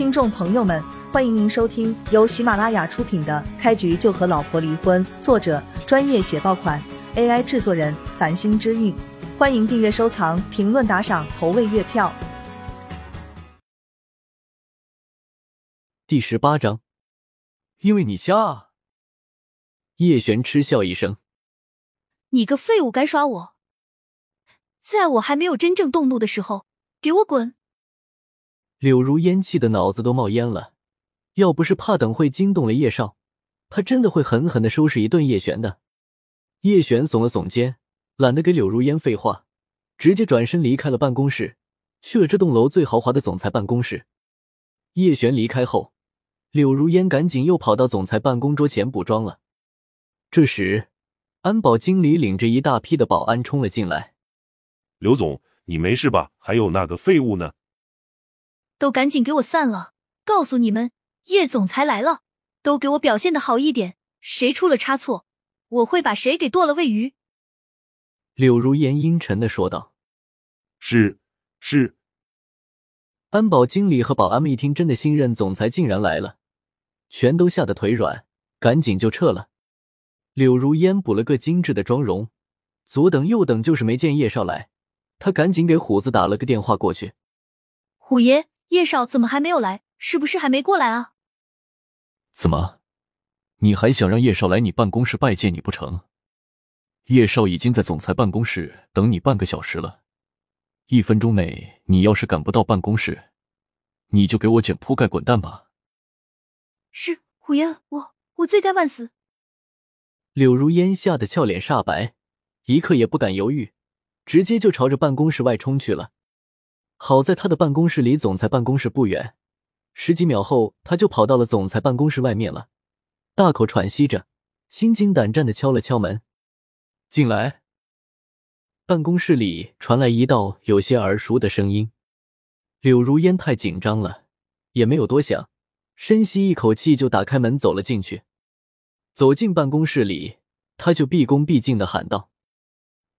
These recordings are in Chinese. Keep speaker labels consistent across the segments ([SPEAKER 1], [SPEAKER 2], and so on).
[SPEAKER 1] 听众朋友们，欢迎您收听由喜马拉雅出品的《开局就和老婆离婚》，作者专业写爆款，AI 制作人繁星之韵。欢迎订阅、收藏、评论、打赏、投喂月票。
[SPEAKER 2] 第十八章，因为你瞎啊！叶璇嗤笑一声：“
[SPEAKER 3] 你个废物，该耍我！在我还没有真正动怒的时候，给我滚！”
[SPEAKER 2] 柳如烟气的脑子都冒烟了，要不是怕等会惊动了叶少，他真的会狠狠的收拾一顿叶璇的。叶璇耸了耸肩，懒得给柳如烟废话，直接转身离开了办公室，去了这栋楼最豪华的总裁办公室。叶璇离开后，柳如烟赶紧又跑到总裁办公桌前补妆了。这时，安保经理领着一大批的保安冲了进来。
[SPEAKER 4] 刘总，你没事吧？还有那个废物呢？
[SPEAKER 3] 都赶紧给我散了！告诉你们，叶总裁来了，都给我表现的好一点。谁出了差错，我会把谁给剁了喂鱼。
[SPEAKER 2] 柳如烟阴沉的说道：“
[SPEAKER 4] 是是。”
[SPEAKER 2] 安保经理和保安们一听，真的新任总裁竟然来了，全都吓得腿软，赶紧就撤了。柳如烟补了个精致的妆容，左等右等，就是没见叶少来，他赶紧给虎子打了个电话过去。
[SPEAKER 3] 虎爷。叶少怎么还没有来？是不是还没过来啊？
[SPEAKER 5] 怎么，你还想让叶少来你办公室拜见你不成？叶少已经在总裁办公室等你半个小时了，一分钟内你要是赶不到办公室，你就给我卷铺盖滚蛋吧！
[SPEAKER 3] 是虎爷，我我罪该万死。
[SPEAKER 2] 柳如烟吓得俏脸煞白，一刻也不敢犹豫，直接就朝着办公室外冲去了。好在他的办公室离总裁办公室不远，十几秒后他就跑到了总裁办公室外面了，大口喘息着，心惊胆战的敲了敲门，进来。办公室里传来一道有些耳熟的声音。柳如烟太紧张了，也没有多想，深吸一口气就打开门走了进去。走进办公室里，他就毕恭毕敬的喊道：“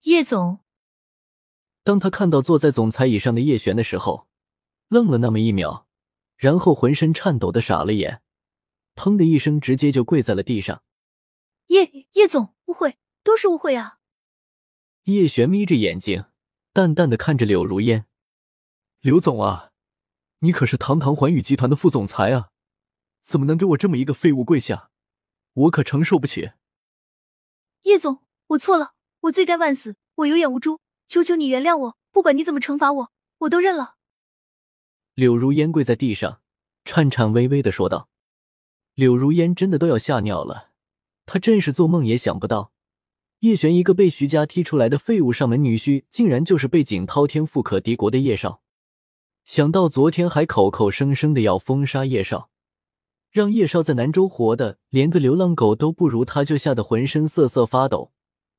[SPEAKER 3] 叶总。”
[SPEAKER 2] 当他看到坐在总裁椅上的叶璇的时候，愣了那么一秒，然后浑身颤抖的傻了眼，砰的一声，直接就跪在了地上。
[SPEAKER 3] 叶叶总，误会，都是误会啊！
[SPEAKER 2] 叶璇眯着眼睛，淡淡的看着柳如烟：“刘总啊，你可是堂堂环宇集团的副总裁啊，怎么能给我这么一个废物跪下？我可承受不起。”
[SPEAKER 3] 叶总，我错了，我罪该万死，我有眼无珠。求求你原谅我，不管你怎么惩罚我，我都认了。
[SPEAKER 2] 柳如烟跪在地上，颤颤巍巍的说道：“柳如烟真的都要吓尿了，她真是做梦也想不到，叶璇一个被徐家踢出来的废物上门女婿，竟然就是背景滔天、富可敌国的叶少。想到昨天还口口声声的要封杀叶少，让叶少在南州活的连个流浪狗都不如，他就吓得浑身瑟瑟发抖，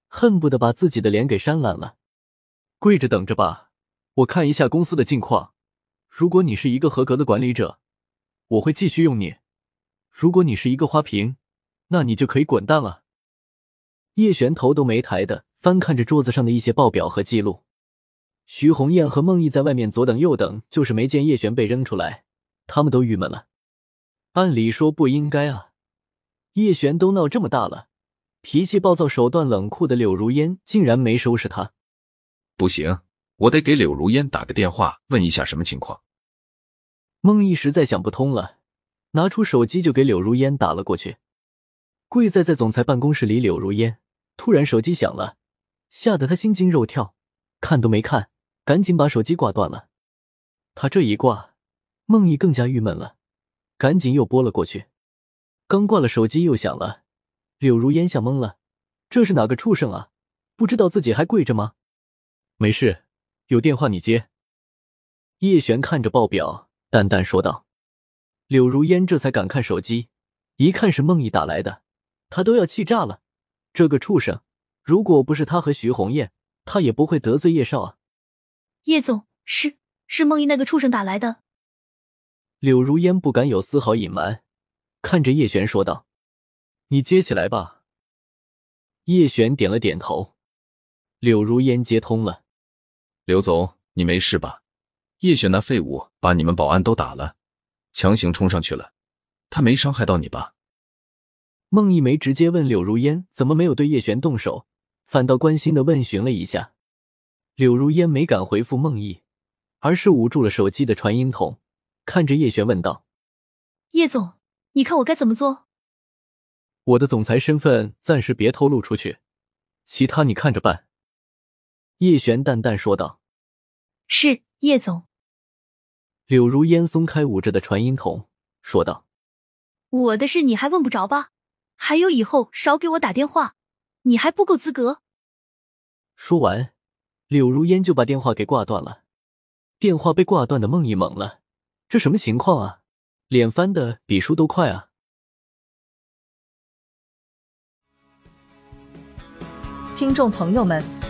[SPEAKER 2] 恨不得把自己的脸给扇烂了。”跪着等着吧，我看一下公司的近况。如果你是一个合格的管理者，我会继续用你；如果你是一个花瓶，那你就可以滚蛋了。叶璇头都没抬的翻看着桌子上的一些报表和记录。徐红艳和孟毅在外面左等右等，就是没见叶璇被扔出来，他们都郁闷了。按理说不应该啊，叶璇都闹这么大了，脾气暴躁、手段冷酷的柳如烟竟然没收拾他。
[SPEAKER 6] 不行，我得给柳如烟打个电话，问一下什么情况。
[SPEAKER 2] 孟毅实在想不通了，拿出手机就给柳如烟打了过去。跪在在总裁办公室里，柳如烟突然手机响了，吓得他心惊肉跳，看都没看，赶紧把手机挂断了。他这一挂，孟毅更加郁闷了，赶紧又拨了过去。刚挂了手机又响了，柳如烟吓懵了，这是哪个畜生啊？不知道自己还跪着吗？没事，有电话你接。叶璇看着报表，淡淡说道。柳如烟这才敢看手机，一看是孟毅打来的，他都要气炸了。这个畜生，如果不是他和徐红艳，他也不会得罪叶少啊。
[SPEAKER 3] 叶总，是是孟毅那个畜生打来的。
[SPEAKER 2] 柳如烟不敢有丝毫隐瞒，看着叶璇说道：“你接起来吧。”叶璇点了点头。柳如烟接通了。
[SPEAKER 6] 刘总，你没事吧？叶璇那废物把你们保安都打了，强行冲上去了，他没伤害到你吧？
[SPEAKER 2] 孟一梅直接问柳如烟怎么没有对叶璇动手，反倒关心的问询了一下。柳如烟没敢回复孟毅，而是捂住了手机的传音筒，看着叶璇问道：“
[SPEAKER 3] 叶总，你看我该怎么做？”
[SPEAKER 2] 我的总裁身份暂时别透露出去，其他你看着办。”叶璇淡淡说道。
[SPEAKER 3] “是，叶总。”
[SPEAKER 2] 柳如烟松开捂着的传音筒，说道：“
[SPEAKER 3] 我的事你还问不着吧？”还有，以后少给我打电话，你还不够资格。
[SPEAKER 2] 说完，柳如烟就把电话给挂断了。电话被挂断的孟毅懵了，这什么情况啊？脸翻的比书都快啊！
[SPEAKER 1] 听众朋友们，